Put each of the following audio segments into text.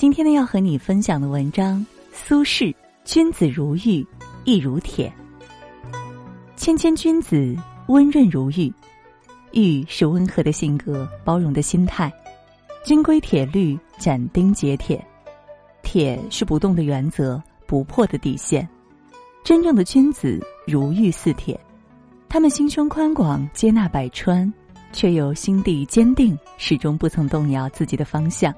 今天呢，要和你分享的文章，苏轼：君子如玉，亦如铁。谦谦君子，温润如玉。玉是温和的性格，包容的心态。金龟铁律，斩钉截铁。铁是不动的原则，不破的底线。真正的君子如玉似铁，他们心胸宽广，接纳百川，却又心地坚定，始终不曾动摇自己的方向。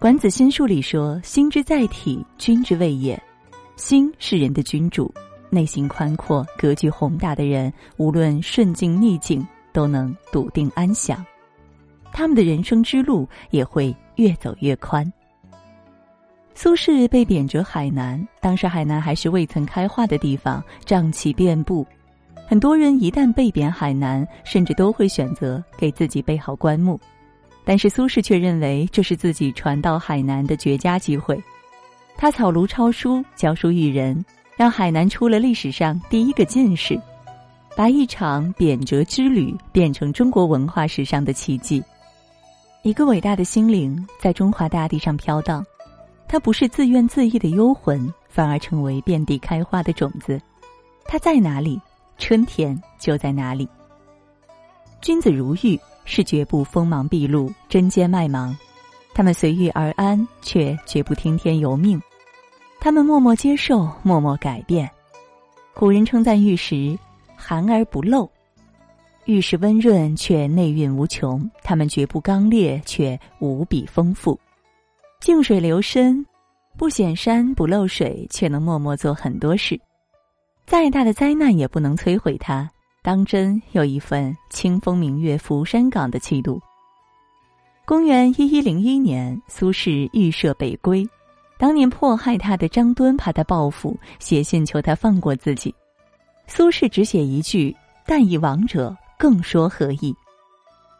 管子心术里说：“心之在体，君之谓也。”心是人的君主，内心宽阔、格局宏大的人，无论顺境逆境，都能笃定安详。他们的人生之路也会越走越宽。苏轼被贬谪海南，当时海南还是未曾开化的地方，瘴气遍布。很多人一旦被贬海南，甚至都会选择给自己备好棺木。但是苏轼却认为这是自己传到海南的绝佳机会，他草庐抄书，教书育人，让海南出了历史上第一个进士，把一场贬谪之旅变成中国文化史上的奇迹。一个伟大的心灵在中华大地上飘荡，它不是自怨自艾的幽魂，反而成为遍地开花的种子。它在哪里，春天就在哪里。君子如玉。是绝不锋芒毕露、针尖麦芒，他们随遇而安，却绝不听天由命。他们默默接受，默默改变。古人称赞玉石寒而不露，玉石温润却内蕴无穷。他们绝不刚烈，却无比丰富。静水流深，不显山不漏水，却能默默做很多事。再大的灾难也不能摧毁它。当真有一份清风明月浮山岗的气度。公元一一零一年，苏轼预设北归，当年迫害他的张敦怕他报复，写信求他放过自己。苏轼只写一句：“但以亡者，更说何意？”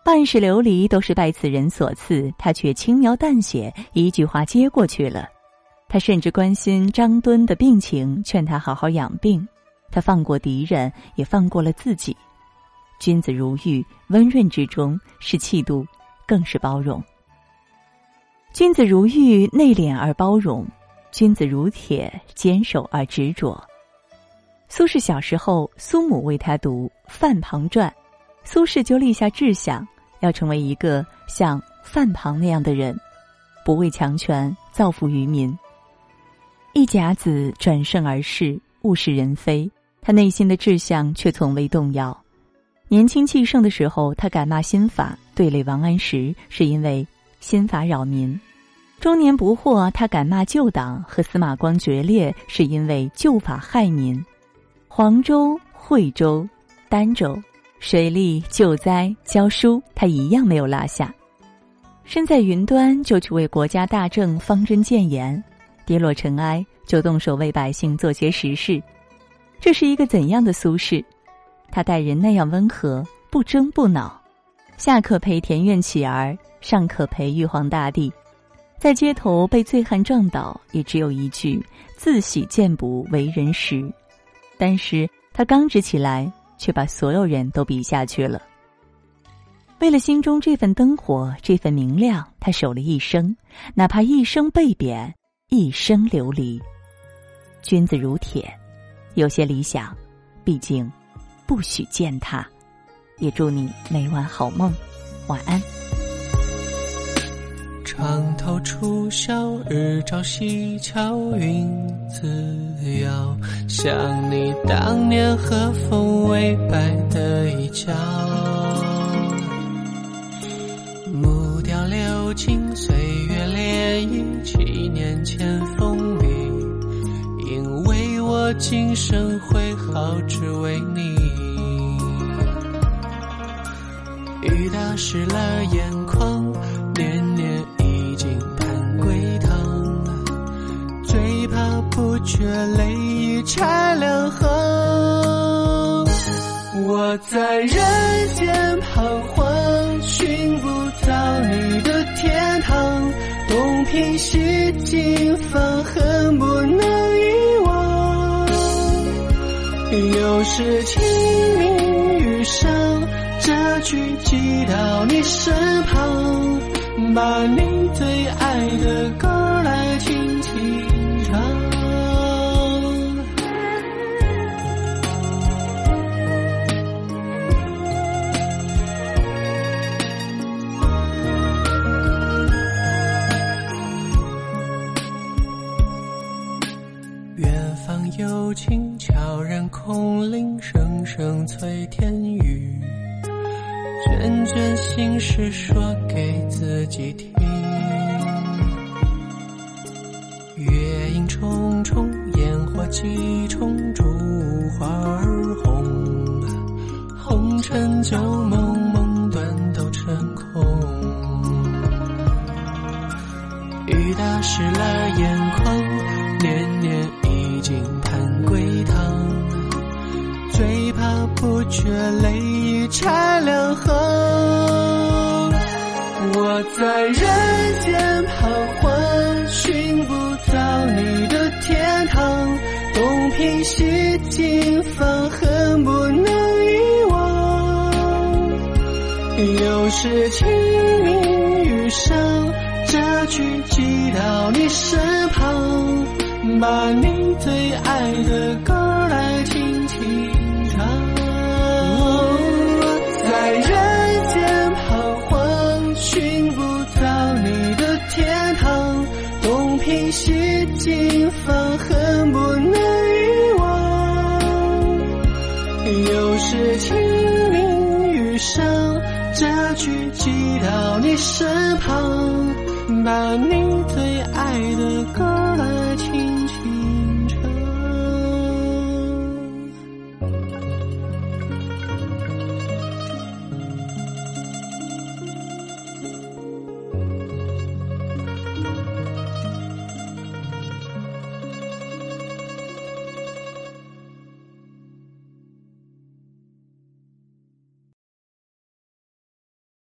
半世流离都是拜此人所赐，他却轻描淡写一句话接过去了。他甚至关心张敦的病情，劝他好好养病。他放过敌人，也放过了自己。君子如玉，温润之中是气度，更是包容。君子如玉，内敛而包容；君子如铁，坚守而执着。苏轼小时候，苏母为他读《范庞传》，苏轼就立下志向，要成为一个像范庞那样的人，不畏强权，造福于民。一甲子转瞬而逝，物是人非。他内心的志向却从未动摇。年轻气盛的时候，他敢骂新法，对垒王安石，是因为新法扰民；中年不惑，他敢骂旧党，和司马光决裂，是因为旧法害民。黄州、惠州、儋州，水利、救灾、教书，他一样没有落下。身在云端，就去为国家大政方针建言；跌落尘埃，就动手为百姓做些实事。这是一个怎样的苏轼？他待人那样温和，不争不恼，下可陪田园乞儿，上可陪玉皇大帝。在街头被醉汉撞倒，也只有一句“自喜见不为人师”。但是他刚直起来，却把所有人都比下去了。为了心中这份灯火，这份明亮，他守了一生，哪怕一生被贬，一生流离。君子如铁。有些理想，毕竟不许践踏。也祝你每晚好梦，晚安。床头初晓，日照西桥，云自遥。想你当年和风微摆的衣角，今生会好，只为你。雨打湿了眼眶，年年已经盼归堂。最怕不觉泪已拆两行。我在人间彷徨，寻不到你的天堂。东拼西凑，方恨不能又是清明雨上，这句寄到你身旁，把你最爱的歌来轻轻声催天雨。卷卷心事说给自己听，月影重重，烟火几重，烛花儿红，红尘旧梦梦断都成空。雨打湿了眼眶，年年不觉泪已拆两行，我在人间彷徨，寻不到你的天堂，东拼西凑，放恨不能遗忘。又是清明雨上，这句寄到你身旁，把你最爱的歌东拼西凑，放恨不能遗忘。又是清明雨上，这句寄到你身旁，把你最爱的歌来。